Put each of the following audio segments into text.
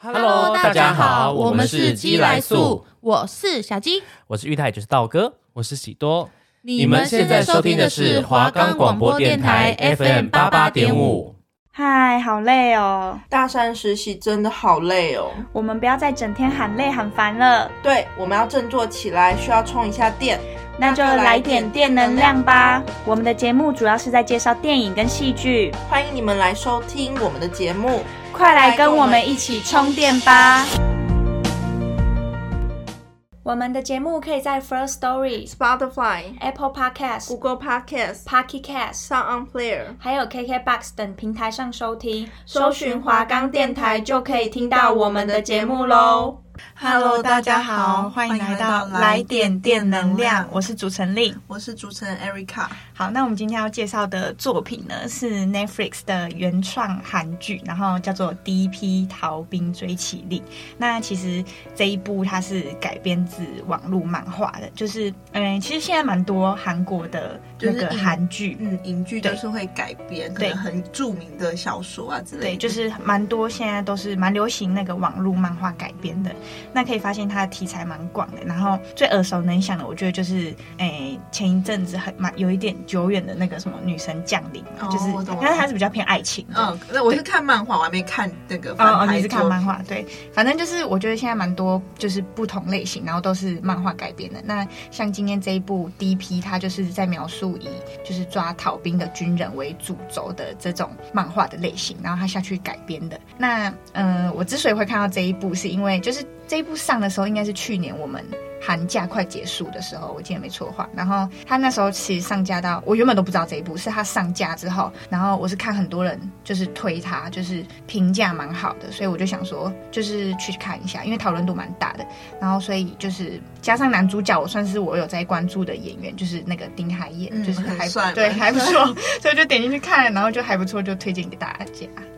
Hello，大家好，我们是鸡来素，我是小鸡，我是玉泰，就是道哥，我是喜多。你们现在收听的是华冈广播电台 FM 八八点五。嗨，好累哦！大三实习真的好累哦。我们不要再整天喊累喊烦了。对，我们要振作起来，需要充一下电。那就来点电能量吧。我们的节目主要是在介绍电影跟戏剧，欢迎你们来收听我们的节目。快来跟我们一起充电吧！我们的节目可以在 First Story、Spotify、Apple Podcasts、Google Podcasts、Pocket Casts、Sound On Player，还有 KKBox 等平台上收听。搜寻华冈电台就可以听到我们的节目喽。Hello，大家好，欢迎来到来点电能量。我是主持人令，我是主持人 Erica。好，那我们今天要介绍的作品呢，是 Netflix 的原创韩剧，然后叫做《第一批逃兵追起令》。那其实这一部它是改编自网络漫画的，就是嗯，其实现在蛮多韩国的那个韩剧，嗯，影剧都是会改编，对，很著名的小说啊之类的。对，就是蛮多现在都是蛮流行那个网络漫画改编的。那可以发现它的题材蛮广的，然后最耳熟能详的，我觉得就是诶、欸、前一阵子很蛮有一点久远的那个什么女神降临，哦、就是但是它是比较偏爱情。嗯，那我是看漫画，我还没看那个。哦哦，你是看漫画？对，反正就是我觉得现在蛮多就是不同类型，然后都是漫画改编的。那像今天这一部第一批，它就是在描述以就是抓逃兵的军人为主轴的这种漫画的类型，然后他下去改编的。那嗯、呃，我之所以会看到这一部，是因为就是。这一部上的时候应该是去年我们寒假快结束的时候，我记得没错的话。然后他那时候其实上架到，我原本都不知道这一部是他上架之后，然后我是看很多人就是推他，就是评价蛮好的，所以我就想说就是去看一下，因为讨论度蛮大的。然后所以就是加上男主角，我算是我有在关注的演员，就是那个丁海燕，嗯、就是还算，对还不错，所以就点进去看，然后就还不错，就推荐给大家。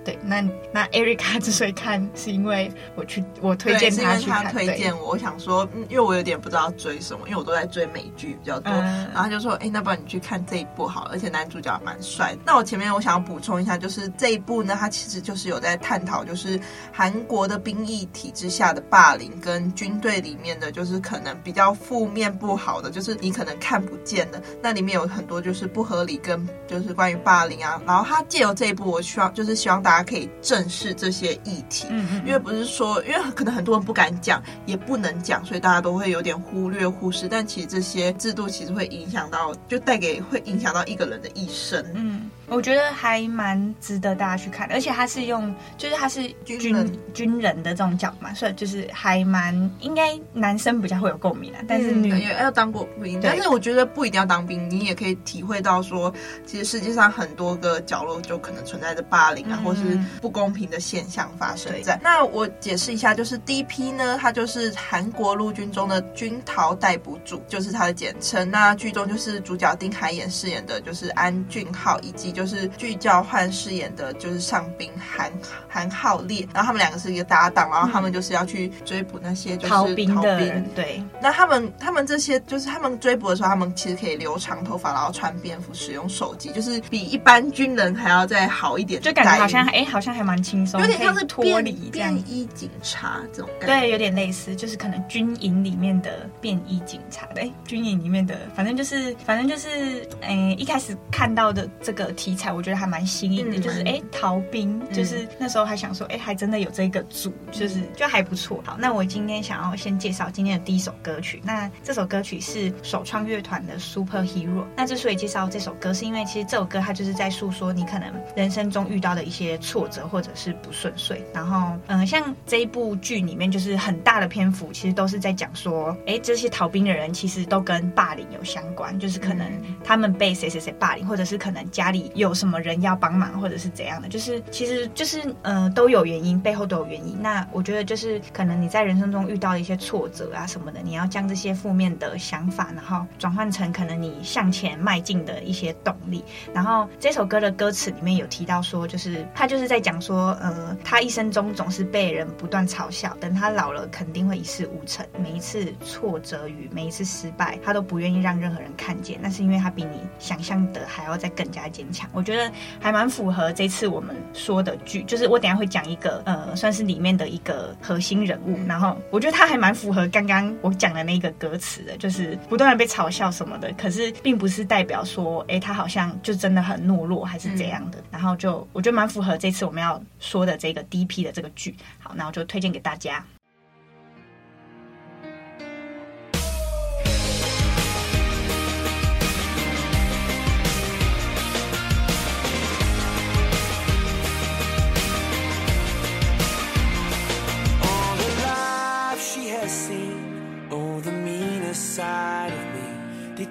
对，那那 Erica 之所以看，是因为我去我推荐他去看，他推荐我，我想说，嗯，因为我有点不知道追什么，因为我都在追美剧比较多，嗯、然后他就说，哎，那不然你去看这一部好了，而且男主角蛮帅。那我前面我想要补充一下，就是这一部呢，它其实就是有在探讨，就是韩国的兵役体制下的霸凌，跟军队里面的就是可能比较负面不好的，就是你可能看不见的，那里面有很多就是不合理跟就是关于霸凌啊。然后他借由这一部，我希望就是希望大家。可以正视这些议题，嗯嗯，因为不是说，因为可能很多人不敢讲，也不能讲，所以大家都会有有点忽略、忽视。但其实这些制度其实会影响到，就带给会影响到一个人的一生，嗯。我觉得还蛮值得大家去看的，而且他是用，就是他是军军人，军人的这种角嘛，所以就是还蛮应该男生比较会有共鸣的，但是女也要当过兵，但是我觉得不一定要当兵，你也可以体会到说，其实世界上很多个角落就可能存在着霸凌啊，嗯、或是不公平的现象发生在。那我解释一下，就是第一批呢，它就是韩国陆军中的军逃逮捕组，就是它的简称。那剧中就是主角丁海寅饰演的就是安俊浩，以及就是具教焕饰演的就是上兵韩韩浩烈，然后他们两个是一个搭档，然后他们就是要去追捕那些就是逃兵，的人。对，那他们他们这些就是他们追捕的时候，他们其实可以留长头发，然后穿便服，使用手机，就是比一般军人还要再好一点，就感觉好像哎，好像还蛮轻松，有点像是脱离便衣警察这种感觉。对，有点类似，就是可能军营里面的便衣警察，对，军营里面的，反正就是反正就是哎，一开始看到的这个题材，我觉得。还蛮新颖的，嗯、就是哎，逃兵，嗯、就是那时候还想说，哎，还真的有这个组，就是就还不错。好，那我今天想要先介绍今天的第一首歌曲。那这首歌曲是首创乐团的 Super Hero。那之所以介绍这首歌，是因为其实这首歌它就是在诉说你可能人生中遇到的一些挫折或者是不顺遂。然后，嗯，像这一部剧里面，就是很大的篇幅其实都是在讲说，哎，这些逃兵的人其实都跟霸凌有相关，就是可能他们被谁谁谁霸凌，或者是可能家里有什么。人要帮忙或者是怎样的，就是其实就是呃都有原因，背后都有原因。那我觉得就是可能你在人生中遇到一些挫折啊什么的，你要将这些负面的想法，然后转换成可能你向前迈进的一些动力。然后这首歌的歌词里面有提到说，就是他就是在讲说，呃，他一生中总是被人不断嘲笑，等他老了肯定会一事无成。每一次挫折与每一次失败，他都不愿意让任何人看见，那是因为他比你想象的还要再更加坚强。我觉得还蛮符合这次我们说的剧，就是我等下会讲一个呃，算是里面的一个核心人物，然后我觉得他还蛮符合刚刚我讲的那个歌词的，就是不断的被嘲笑什么的，可是并不是代表说，哎，他好像就真的很懦弱还是这样的，嗯、然后就我觉得蛮符合这次我们要说的这个 DP 的这个剧，好，那我就推荐给大家。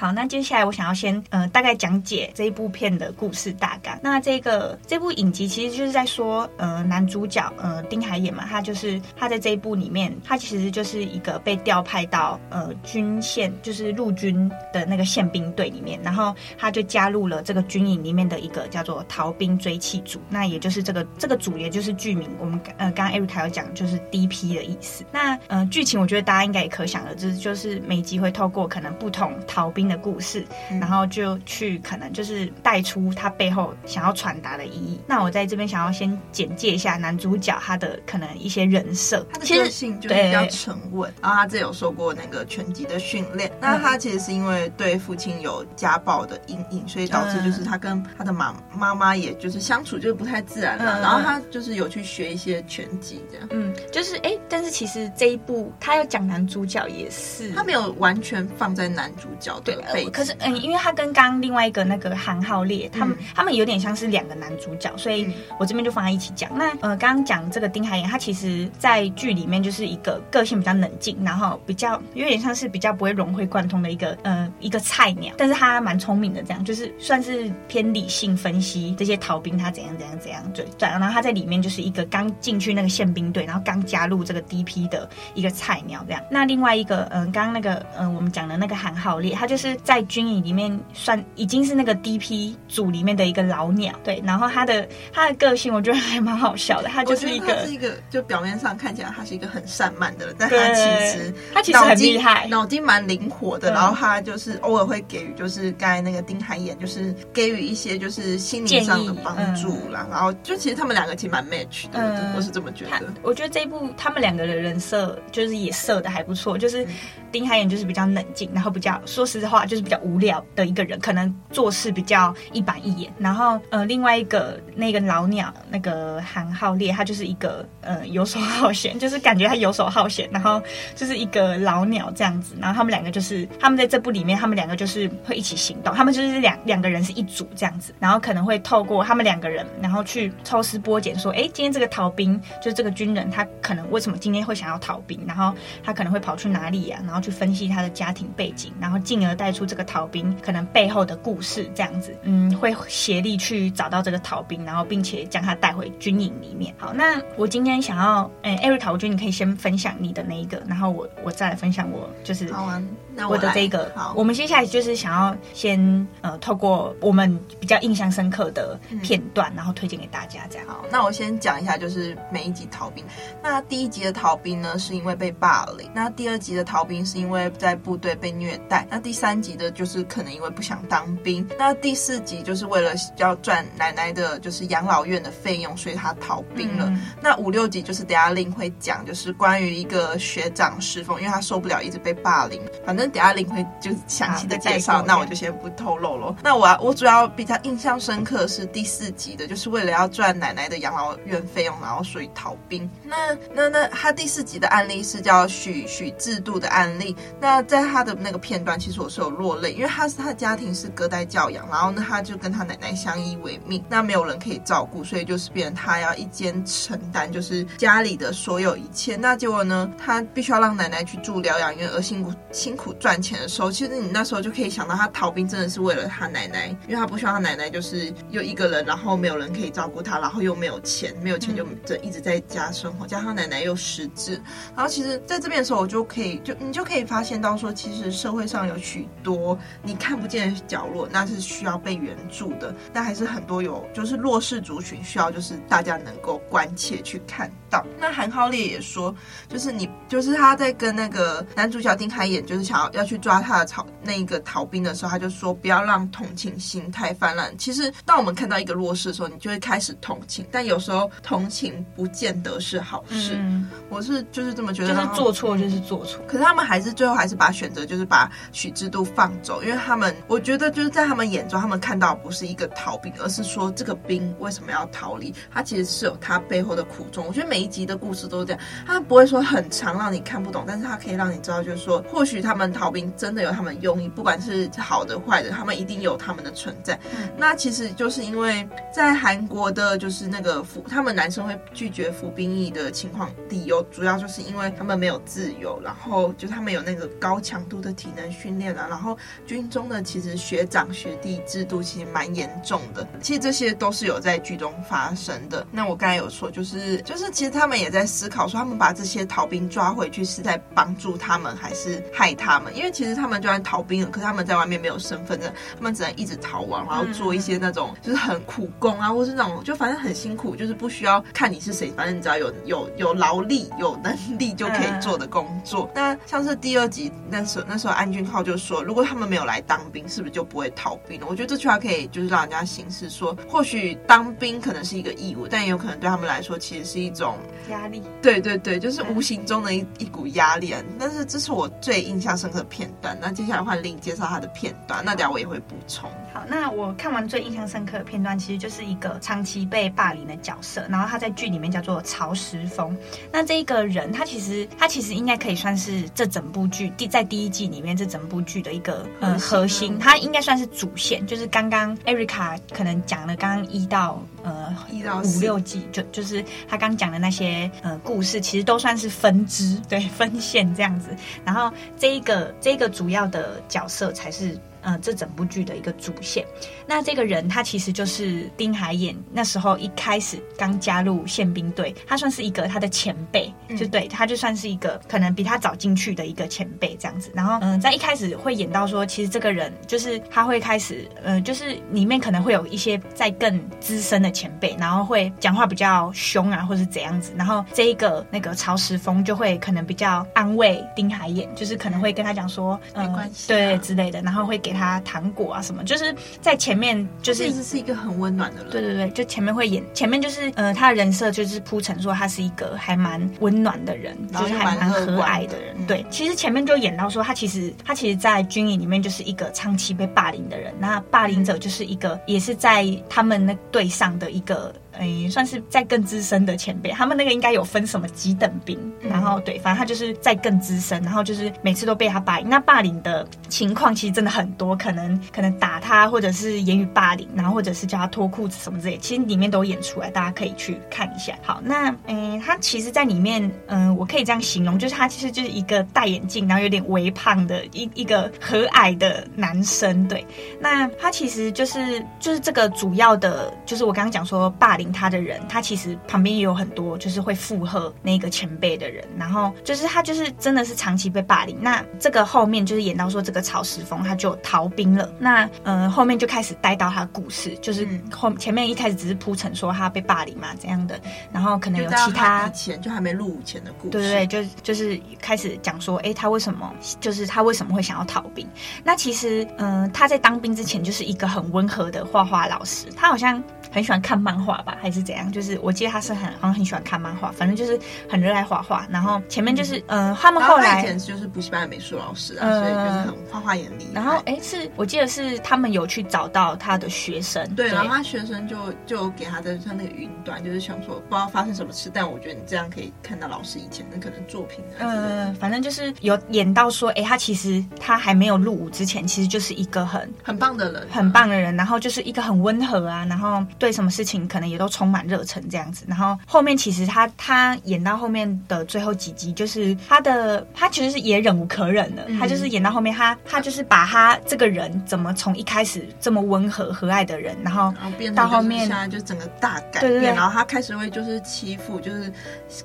好，那接下来我想要先呃大概讲解这一部片的故事大纲。那这个这部影集其实就是在说呃男主角呃丁海寅嘛，他就是他在这一部里面，他其实就是一个被调派到呃军线，就是陆军的那个宪兵队里面，然后他就加入了这个军营里面的一个叫做逃兵追缉组，那也就是这个这个组，也就是剧名我们呃刚刚 Eric 有讲就是 DP 的意思。那呃剧情我觉得大家应该也可想而知，就是每集会透过可能不同逃兵的故事，然后就去可能就是带出他背后想要传达的意义。那我在这边想要先简介一下男主角他的可能一些人设，他的个性就是比较沉稳，然后他这有受过那个拳击的训练。那他其实是因为对父亲有家暴的阴影，所以导致就是他跟他的妈妈妈也就是相处就是不太自然了。然后他就是有去学一些拳击这样。嗯，就是哎，但是其实这一部他要讲男主角也是，他没有完全放在男主角的背。可是，嗯，因为他跟刚刚另外一个那个韩浩烈，他们、嗯、他们有点像是两个男主角，所以我这边就放在一起讲。那呃，刚刚讲这个丁海寅，他其实在剧里面就是一个个性比较冷静，然后比较有点像是比较不会融会贯通的一个呃一个菜鸟，但是他蛮聪明的，这样就是算是偏理性分析这些逃兵他怎样怎样怎样，对对。然后他在里面就是一个刚进去那个宪兵队，然后刚加入这个 DP 的一个菜鸟这样。那另外一个，嗯、呃，刚刚那个，嗯、呃，我们讲的那个韩浩烈，他就是在军营里面算已经是那个 DP 组里面的一个老鸟，对，然后他的他的个性我觉得还蛮好笑的，他就是一个是一个就表面上看起来他是一个很散漫的人，但他其实他其实很厉害，脑筋蛮灵活的，然后他就是偶尔会给予就是刚才那个丁海寅就是给予一些就是心灵上的帮助啦，然后就其实他们两个其实蛮 match 的，嗯、我是这么觉得。我觉得这一部他们两个的人设就是也设的还不错，就是丁海寅就是比较冷静，然后比较说实话就是比较无聊的一个人，可能做事比较一板一眼。然后，呃，另外一个那个老鸟，那个韩浩烈，他就是一个呃游手好闲，就是感觉他游手好闲，然后就是一个老鸟这样子。然后他们两个就是他们在这部里面，他们两个就是会一起行动，他们就是两两个人是一组这样子。然后可能会透过他们两个人，然后去抽丝剥茧，说，哎，今天这个逃兵就是这个军人，他可能为什么今天会想要逃兵？然后他可能会跑去哪里呀、啊？然后去分析他的家庭背景，然后进而带出这个逃兵可能背后的故事这样子，嗯，会协力去找到这个逃兵，然后并且将他带回军营里面。好，那我今天想要，哎，Erica，我觉得你可以先分享你的那一个，然后我我再来分享我就是好啊，那我的这个。好，我们接下来就是想要先呃，透过我们比较印象深刻的片段，嗯、然后推荐给大家这样。好，那我先讲一下，就是每一集逃兵。那第一集的逃兵呢，是因为被霸凌；那第二集的逃兵是因为在部队被虐待；那第三集的就是可能因为不想当兵。那第四集就是为了要赚奶奶的，就是养老院的费用，所以他逃兵了。嗯、那五六集就是等下令会讲，就是关于一个学长师风，因为他受不了一直被霸凌。反正等下令会就详细的介绍，那我就先不透露了。那我我主要比较印象深刻是第四集的，就是为了要赚奶奶的养老院费用，然后所以逃兵。那那那他第四集的案例是叫许许制度的案例。那在他的那个片段，其实我是有落泪，因为他是他的家庭是隔代教养。然后呢，他就跟他奶奶相依为命，那没有人可以照顾，所以就是变成他要一肩承担，就是家里的所有一切。那结果呢，他必须要让奶奶去住疗养院，而辛苦辛苦苦赚钱的时候，其实你那时候就可以想到，他逃兵真的是为了他奶奶，因为他不希望他奶奶就是又一个人，然后没有人可以照顾他，然后又没有钱，没有钱就这一直在家生活，加上他奶奶又失智，然后其实在这边的时候，我就可以就你就可以发现到说，其实社会上有许多你看不见的角落，那是需要被援助的，但还是很多有就是弱势族群需要，就是大家能够关切去看到。那韩浩烈也说，就是你就是他在跟那个男主角丁海演，就是想要要去抓他的逃那一个逃兵的时候，他就说不要让同情心太泛滥。其实当我们看到一个弱势的时候，你就会开始同情，但有时候同情不见得是好事。嗯、我是就是这么觉得，就是做错就是做错。可是他们还是最后还是把选择就是把许知度放走，因为他们我觉得就是在他们眼中，他们看到不是一个逃兵，而是说这个兵为什么要逃离，他其实是有他背后的苦衷。我觉得每一集的故事都是这样，他不会说很长让你看不懂，但是他可以让你知道，就是说或许他们逃兵真的有他们用意，不管是好的坏的，他们一定有他们的存在。嗯、那其实就是因为在韩国的，就是那个服他们男生会拒绝服兵役的情况，理由主要就是因为他们没有自由，然后就他们有那个高强度的体能训练啊，然后军中的其实学长学弟制度其实蛮严重的。其实这些都是有在剧中发生的。那我刚才有说，就是就是其实他们也在思考说，他们把这些逃兵抓回去是在帮助他们还是害他们？因为其实他们就算逃兵了，可是他们在外面没有身份证，他们只能一直逃亡，然后做一些那种就是很苦工啊，或是那种就反正很辛苦，就是不需要看你是谁，反正你只要有有有劳力、有能力就可以做的工作。那像是第二集那时候，那时候安俊浩就说，如果他们没有来当兵，是不是就不会逃兵了？我觉得这句话可以就是让人家形式说，或许当兵可能是一个义务，但也有可能对他们来说其实是一种压力。对对对，就是无形中的一一股压力。但是这是我最印象深刻的片段。那接下来换 Lin 介绍他的片段，那等下我也会补充。好，那我看完最印象深刻的片段，其实就是一个长期被霸凌的角色，然后他在剧里面叫做曹时峰。那这一个人，他其实他其实应该可以算是这整部剧第在第一季里面这整部剧的一个呃核心，它应该算是主线。就是刚刚 Erica 可能讲了刚刚一到呃一到五六季，就就是他刚讲的那些呃故事，其实都算是分支，对，分线这样子。然后这一个这一个主要的角色才是。呃，这整部剧的一个主线。那这个人他其实就是丁海演，那时候一开始刚加入宪兵队，他算是一个他的前辈，嗯、就对，他就算是一个可能比他早进去的一个前辈这样子。然后，嗯、呃，在一开始会演到说，其实这个人就是他会开始，呃，就是里面可能会有一些在更资深的前辈，然后会讲话比较凶啊，或是怎样子。然后这一个那个曹时峰就会可能比较安慰丁海演，就是可能会跟他讲说，呃、没关系、啊，对之类的，然后会给。给他糖果啊什么，就是在前面就是一直是一个很温暖的人。对对对，就前面会演，前面就是呃他的人设就是铺陈说他是一个还蛮温暖的人，就是还蛮和蔼的人。对，其实前面就演到说他其实他其实，在军营里面就是一个长期被霸凌的人，那霸凌者就是一个也是在他们那队上的一个。哎，算是在更资深的前辈，他们那个应该有分什么几等兵，嗯、然后对，反正他就是在更资深，然后就是每次都被他霸凌。那霸凌的情况其实真的很多，可能可能打他，或者是言语霸凌，然后或者是叫他脱裤子什么之类，其实里面都演出来，大家可以去看一下。好，那嗯，他其实，在里面，嗯，我可以这样形容，就是他其实就是一个戴眼镜，然后有点微胖的一一个和蔼的男生。对，那他其实就是就是这个主要的，就是我刚刚讲说霸凌。他的人，他其实旁边也有很多，就是会附和那个前辈的人，然后就是他就是真的是长期被霸凌。那这个后面就是演到说，这个曹石峰他就逃兵了。那嗯、呃，后面就开始带到他的故事，就是后前面一开始只是铺陈说他被霸凌嘛这样的，然后可能有其他以前就还没入伍前的故事，对对对，就就是开始讲说，哎，他为什么就是他为什么会想要逃兵？那其实嗯、呃，他在当兵之前就是一个很温和的画画老师，他好像。很喜欢看漫画吧，还是怎样？就是我记得他是很好像很喜欢看漫画，反正就是很热爱画画。然后前面就是嗯、呃，他们后来以前就是补习班的美术老师啊，呃、所以就是很画画眼力。然后哎，是我记得是他们有去找到他的学生，对，对然后他学生就就给他的他那个云端，就是想说不知道发生什么事，但我觉得你这样可以看到老师以前的可能作品。嗯、呃，反正就是有演到说，哎，他其实他还没有入伍之前，其实就是一个很很棒的人，很棒的人。然后就是一个很温和啊，然后。对什么事情可能也都充满热忱这样子。然后后面其实他他演到后面的最后几集，就是他的他其实是也忍无可忍了。嗯、他就是演到后面，他他就是把他这个人怎么从一开始这么温和和蔼的人，然后到后面现在就整个大改变，对对对，然后他开始会就是欺负就是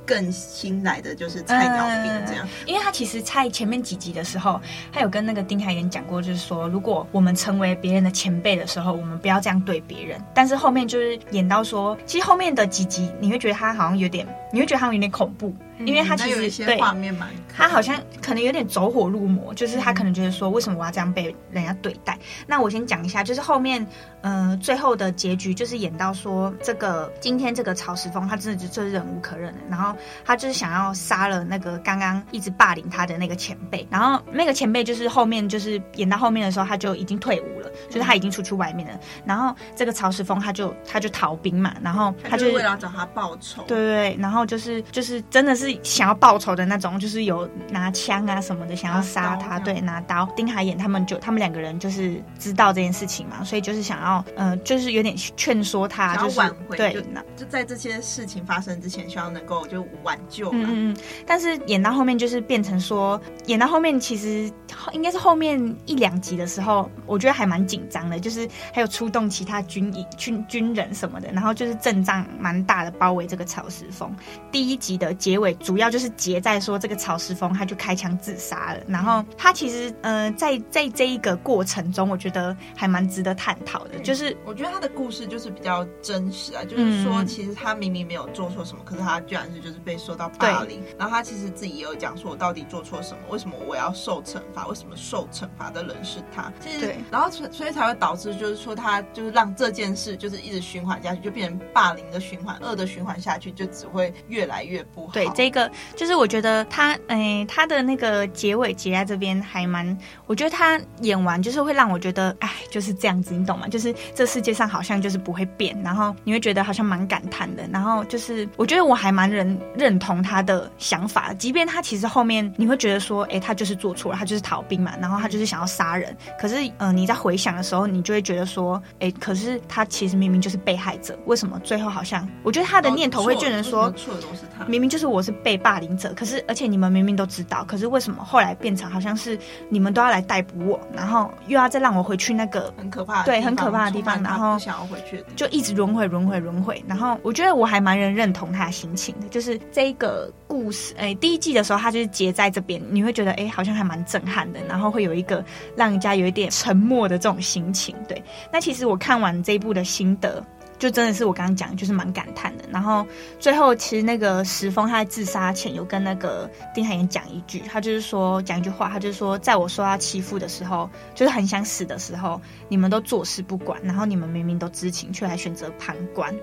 更新来的就是菜鸟兵这样、嗯。因为他其实在前面几集的时候，他有跟那个丁海寅讲过，就是说如果我们成为别人的前辈的时候，我们不要这样对别人。但是后面就是演到说，其实后面的几集你会觉得他好像有点，你会觉得他有点恐怖。因为他其实、嗯、对画面蛮，他好像可能有点走火入魔，就是他可能觉得说，为什么我要这样被人家对待？嗯、那我先讲一下，就是后面，呃，最后的结局就是演到说，这个今天这个曹石峰他真的就就是忍无可忍了，然后他就是想要杀了那个刚刚一直霸凌他的那个前辈，然后那个前辈就是后面就是演到后面的时候他就已经退伍了，嗯、就是他已经出去外面了，然后这个曹石峰他就他就逃兵嘛，然后他就，为了找他报仇，对，然后就是就是真的是。是想要报仇的那种，就是有拿枪啊什么的，想要杀他。对，拿刀。丁海演他们就他们两个人就是知道这件事情嘛，所以就是想要，呃，就是有点劝说他，就是挽回。对，就，就在这些事情发生之前，希望能够就挽救。嗯嗯。但是演到后面就是变成说，演到后面其实应该是后面一两集的时候，我觉得还蛮紧张的，就是还有出动其他军营军军人什么的，然后就是阵仗蛮大的，包围这个曹石峰。第一集的结尾。主要就是结在说这个曹石峰他就开枪自杀了，然后他其实呃在在这一个过程中，我觉得还蛮值得探讨的。就是我觉得他的故事就是比较真实啊，就是说其实他明明没有做错什么，可是他居然是就是被受到霸凌，然后他其实自己也有讲说我到底做错什么，为什么我要受惩罚，为什么受惩罚的人是他？其实对，然后所所以才会导致就是说他就是让这件事就是一直循环下去，就变成霸凌的循环，恶的循环下去，就只会越来越不好。对这。一个就是我觉得他，哎、欸，他的那个结尾结在这边还蛮，我觉得他演完就是会让我觉得，哎，就是这样子，你懂吗？就是这世界上好像就是不会变，然后你会觉得好像蛮感叹的，然后就是我觉得我还蛮认认同他的想法，即便他其实后面你会觉得说，哎、欸，他就是做错了，他就是逃兵嘛，然后他就是想要杀人，可是，嗯、呃，你在回想的时候，你就会觉得说，哎、欸，可是他其实明明就是被害者，为什么最后好像？我觉得他的念头会觉得说，错的都是他，明明就是我是。被霸凌者，可是而且你们明明都知道，可是为什么后来变成好像是你们都要来逮捕我，然后又要再让我回去那个很可怕的对很可怕的地方，然后想要回去，就一直轮回轮回轮回。然后我觉得我还蛮能认同他的心情的，就是这一个故事，哎，第一季的时候他就是结在这边，你会觉得哎好像还蛮震撼的，然后会有一个让人家有一点沉默的这种心情。对，那其实我看完这一部的心得。就真的是我刚刚讲，就是蛮感叹的。然后最后，其实那个石峰他在自杀前有跟那个丁海寅讲一句，他就是说讲一句话，他就是说，在我受到欺负的时候，就是很想死的时候，你们都坐视不管，然后你们明明都知情，却还选择旁观。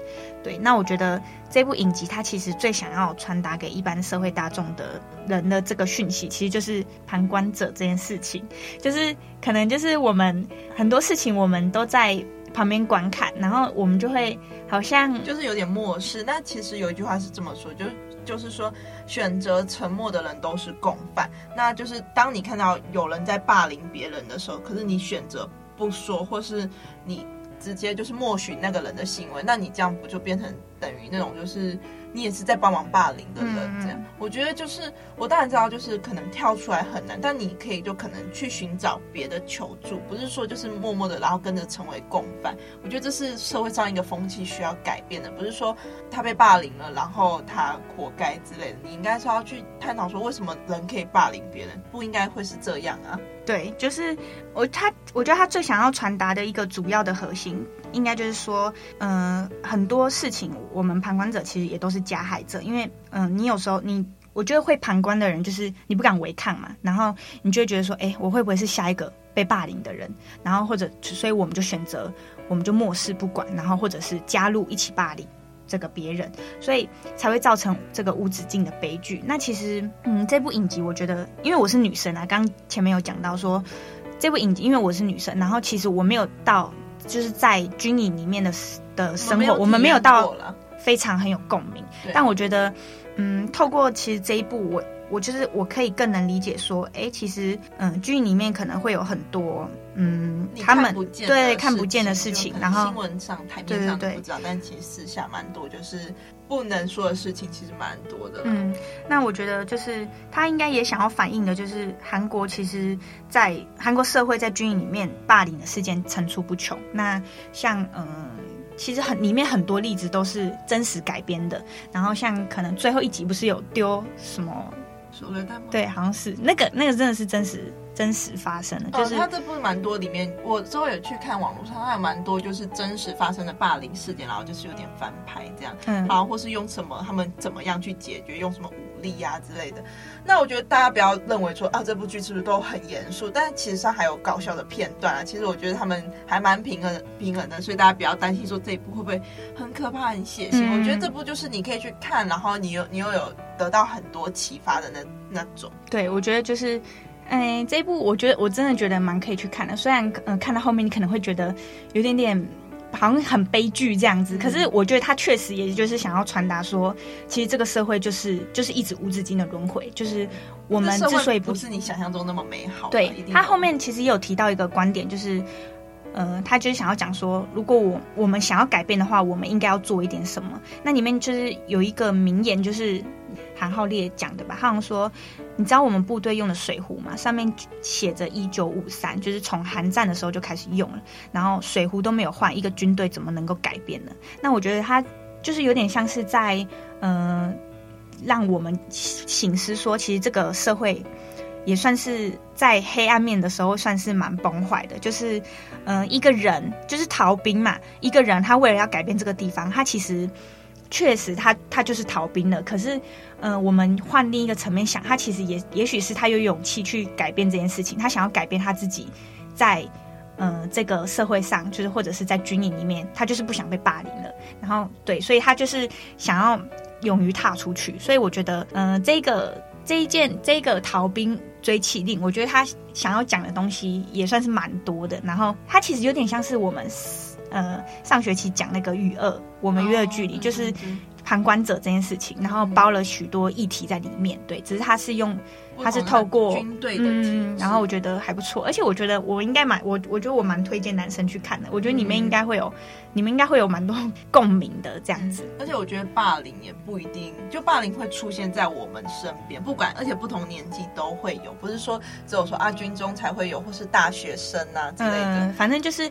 对，那我觉得这部影集它其实最想要传达给一般社会大众的人的这个讯息，其实就是旁观者这件事情，就是可能就是我们很多事情我们都在。旁边观看，然后我们就会好像就是有点漠视。那其实有一句话是这么说，就就是说选择沉默的人都是共犯。那就是当你看到有人在霸凌别人的时候，可是你选择不说，或是你直接就是默许那个人的行为，那你这样不就变成等于那种就是。你也是在帮忙霸凌的人，这样，我觉得就是我当然知道，就是可能跳出来很难，但你可以就可能去寻找别的求助，不是说就是默默的然后跟着成为共犯。我觉得这是社会上一个风气需要改变的，不是说他被霸凌了，然后他活该之类的。你应该是要去探讨说，为什么人可以霸凌别人，不应该会是这样啊？对，就是我他，我觉得他最想要传达的一个主要的核心。应该就是说，嗯、很多事情我们旁观者其实也都是加害者，因为，嗯、你有时候你，我觉得会旁观的人就是你不敢违抗嘛，然后你就会觉得说，哎，我会不会是下一个被霸凌的人？然后或者，所以我们就选择，我们就漠视不管，然后或者是加入一起霸凌这个别人，所以才会造成这个无止境的悲剧。那其实，嗯，这部影集我觉得，因为我是女生啊，刚前面有讲到说，这部影集因为我是女生，然后其实我没有到。就是在军营里面的的生活，我们没有到非常很有共鸣。但我觉得，嗯，透过其实这一部，我我就是我可以更能理解说，哎，其实嗯，剧里面可能会有很多嗯，他们对看不见的事情，然后新闻上台面上不知道，但其实私下蛮多，就是不能说的事情，其实蛮多的。嗯，那我觉得就是他应该也想要反映的，就是韩国其实，在韩国社会在军营里面霸凌的事件层出不穷。那像嗯。其实很里面很多例子都是真实改编的，然后像可能最后一集不是有丢什么手榴弹吗？对，好像是。那个那个真的是真实真实发生的，就是、哦、他这部蛮多里面，我之后有去看网络上，他有蛮多就是真实发生的霸凌事件，然后就是有点翻拍这样，嗯，然后或是用什么他们怎么样去解决，用什么武力呀、啊、之类的。那我觉得大家不要认为说啊这部剧是不是都很严肃，但其实上还有搞笑的片段啊。其实我觉得他们还蛮平衡平衡的，所以大家不要担心说这一部会不会很可怕、很血腥。嗯、我觉得这部就是你可以去看，然后你又你又有得到很多启发的那那种。对，我觉得就是。哎，这一部我觉得我真的觉得蛮可以去看的。虽然嗯、呃，看到后面你可能会觉得有点点好像很悲剧这样子，嗯、可是我觉得他确实也就是想要传达说，其实这个社会就是就是一直无止境的轮回，就是我们之所以不，不是你想象中那么美好。对，他后面其实也有提到一个观点，就是呃，他就是想要讲说，如果我我们想要改变的话，我们应该要做一点什么。那里面就是有一个名言，就是。韩浩烈讲的吧，他好像说，你知道我们部队用的水壶吗？上面写着一九五三，就是从韩战的时候就开始用了，然后水壶都没有换，一个军队怎么能够改变呢？那我觉得他就是有点像是在，嗯、让我们醒思说，其实这个社会也算是在黑暗面的时候，算是蛮崩坏的。就是，嗯、一个人就是逃兵嘛，一个人他为了要改变这个地方，他其实。确实他，他就是逃兵了。可是，嗯、我们换另一个层面想，他其实也也许是他有勇气去改变这件事情。他想要改变他自己在，嗯这个社会上，就是或者是在军营里面，他就是不想被霸凌了。然后，对，所以他就是想要勇于踏出去。所以我觉得，嗯、这个这一件这个逃兵追缉令，我觉得他想要讲的东西也算是蛮多的。然后，他其实有点像是我们。呃，上学期讲那个与恶，我们与恶距离，就是旁观者这件事情，然后包了许多议题在里面。对，只是他是用，他是透过军队的，嗯，然后我觉得还不错，而且我觉得我应该蛮，我我觉得我蛮推荐男生去看的。我觉得里面应该会有，嗯、你们应该会有蛮多共鸣的这样子。而且我觉得霸凌也不一定，就霸凌会出现在我们身边，不管，而且不同年纪都会有，不是说只有说啊军中才会有，或是大学生啊之类的，嗯、反正就是。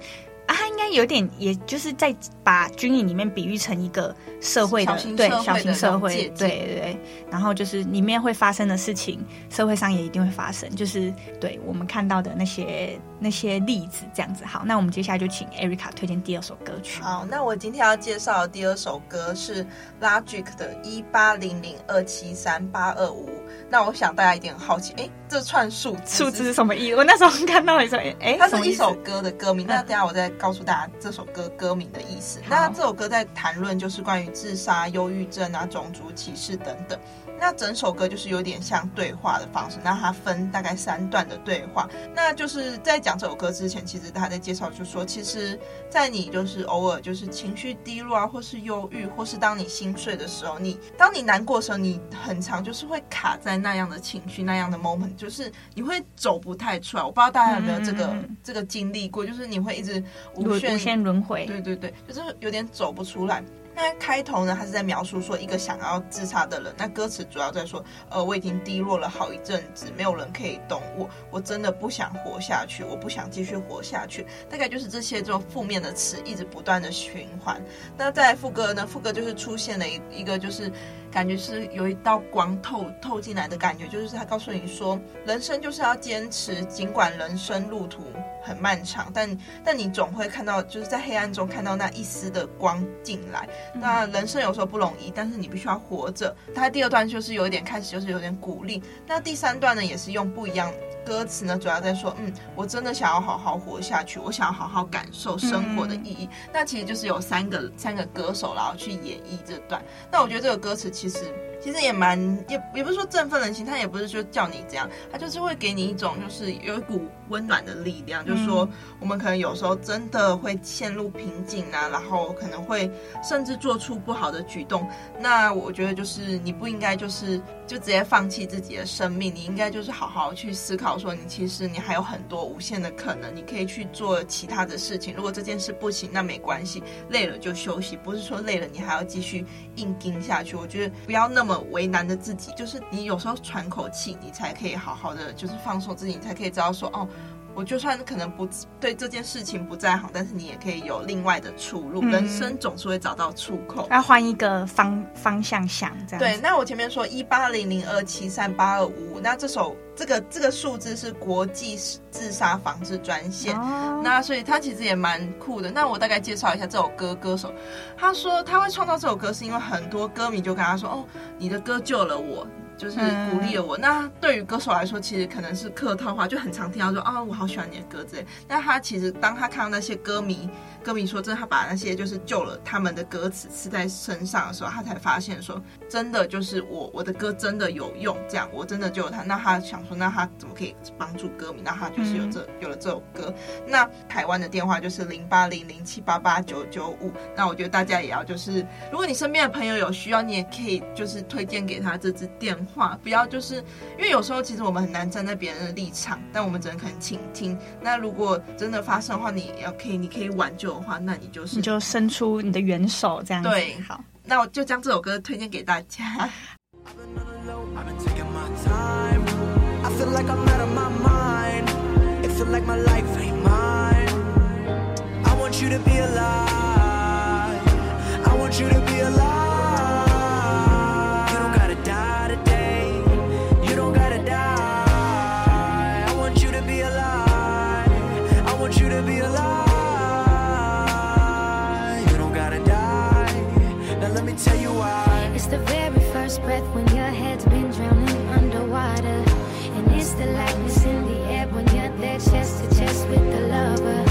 啊，他应该有点，也就是在把军营里面比喻成一个社会的，对小型社会，对对对。然后就是里面会发生的事情，社会上也一定会发生，就是对我们看到的那些那些例子这样子。好，那我们接下来就请 Erica 推荐第二首歌曲。好，那我今天要介绍的第二首歌是 Logic 的一八零零二七三八二五。那我想大家一定很好奇，哎，这串数字数字是什么意思？我那时候看到你说，哎，它是一首歌的歌名。那等下我再告诉大家这首歌歌名的意思。那这首歌在谈论就是关于自杀、忧郁症啊、种族歧视等等。那整首歌就是有点像对话的方式，那它分大概三段的对话。那就是在讲这首歌之前，其实他在介绍就说，其实，在你就是偶尔就是情绪低落啊，或是忧郁，或是当你心碎的时候，你当你难过的时候，你很常就是会卡在那样的情绪那样的 moment，就是你会走不太出来。我不知道大家有没有这个、嗯、这个经历过，就是你会一直无限无限轮回，对对对，就是有点走不出来。那开头呢，他是在描述说一个想要自杀的人。那歌词主要在说，呃，我已经低落了好一阵子，没有人可以懂我，我真的不想活下去，我不想继续活下去。大概就是这些这种负面的词一直不断的循环。那在副歌呢，副歌就是出现了一一个就是。感觉是有一道光透透进来的感觉，就是他告诉你说，人生就是要坚持，尽管人生路途很漫长，但但你总会看到，就是在黑暗中看到那一丝的光进来。那人生有时候不容易，但是你必须要活着。他第二段就是有一点开始，就是有点鼓励。那第三段呢，也是用不一样。歌词呢，主要在说，嗯，我真的想要好好活下去，我想要好好感受生活的意义。嗯、那其实就是有三个三个歌手，然后去演绎这段。那我觉得这个歌词其实其实也蛮也也不是说振奋人心，他也不是说叫你这样，他就是会给你一种就是有一股温暖的力量，嗯、就是说我们可能有时候真的会陷入瓶颈啊，然后可能会甚至做出不好的举动。那我觉得就是你不应该就是就直接放弃自己的生命，你应该就是好好去思考，说你其实你还有很多无限的可能，你可以去做其他的事情。如果这件事不行，那没关系，累了就休息，不是说累了你还要继续硬盯下去。我觉得不要那么。为难的自己，就是你有时候喘口气，你才可以好好的，就是放松自己，你才可以知道说，哦，我就算可能不对这件事情不在行，但是你也可以有另外的出路。嗯、人生总是会找到出口，要换一个方方向想，这样。对，那我前面说一八零零二七三八二五五，那这首这个这个数字是国际自杀防治专线，哦、那所以他其实也蛮酷的。那我大概介绍一下这首歌歌手，他说他会创造这首歌是因为很多歌迷就跟他说，哦，你的歌救了我。就是鼓励了我。嗯、那对于歌手来说，其实可能是客套话，就很常听到说啊，我好喜欢你的歌之类。那他其实当他看到那些歌迷，歌迷说真的，他把那些就是救了他们的歌词刺在身上的时候，他才发现说，真的就是我我的歌真的有用。这样我真的救了他。那他想说，那他怎么可以帮助歌迷？那他就是有这、嗯、有了这首歌。那台湾的电话就是零八零零七八八九九五。那我觉得大家也要就是，如果你身边的朋友有需要，你也可以就是推荐给他这支电话。话不要就是因为有时候其实我们很难站在别人的立场，但我们只能可能倾听。那如果真的发生的话，你要可以，你可以挽救的话，那你就是你就伸出你的援手，这样子。对，好，那我就将这首歌推荐给大家。first breath when your head's been drowning underwater. And it's the lightness in the air when you're there chest to chest with the lover.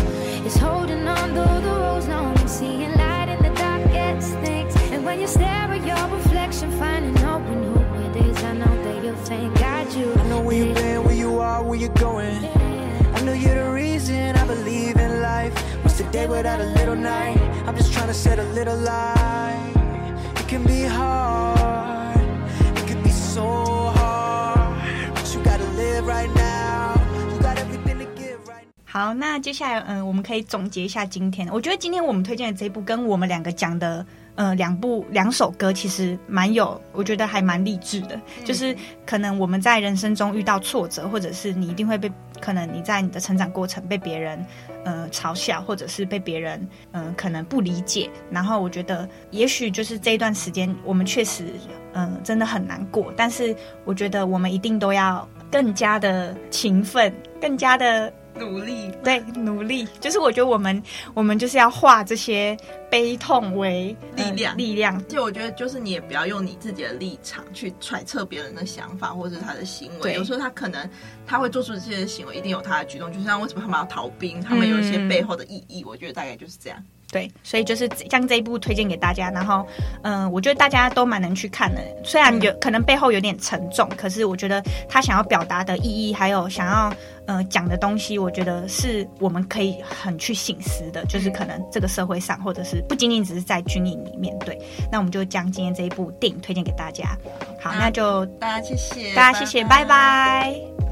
It's holding on though the road's long and seeing light in the dark gets things. And when you stare at your reflection, finding hope in who it is, I know that you'll thank God you. I know where you've been, where you are, where you're going. Yeah. I know you're the reason I believe in life. What's the day without a little night? I'm just trying to set a little light. It can be hard. 好，那接下来，嗯，我们可以总结一下今天。我觉得今天我们推荐的这一部，跟我们两个讲的。呃，两部两首歌其实蛮有，我觉得还蛮励志的。嗯、就是可能我们在人生中遇到挫折，或者是你一定会被，可能你在你的成长过程被别人呃嘲笑，或者是被别人嗯、呃、可能不理解。然后我觉得，也许就是这一段时间我们确实嗯、呃、真的很难过，但是我觉得我们一定都要更加的勤奋，更加的。努力，对，努力，就是我觉得我们，我们就是要化这些悲痛为力量，力量。就我觉得，就是你也不要用你自己的立场去揣测别人的想法或者是他的行为。有时候他可能他会做出这些行为，一定有他的举动。就像为什么他们要逃兵，他们有一些背后的意义。嗯、我觉得大概就是这样。对，所以就是将这一部推荐给大家，然后，嗯、呃，我觉得大家都蛮能去看的。虽然有可能背后有点沉重，可是我觉得他想要表达的意义，还有想要呃讲的东西，我觉得是我们可以很去醒思的。就是可能这个社会上，或者是不仅仅只是在军营里面对。那我们就将今天这一部电影推荐给大家。好，那就大家谢谢，大家谢谢，拜拜。拜拜。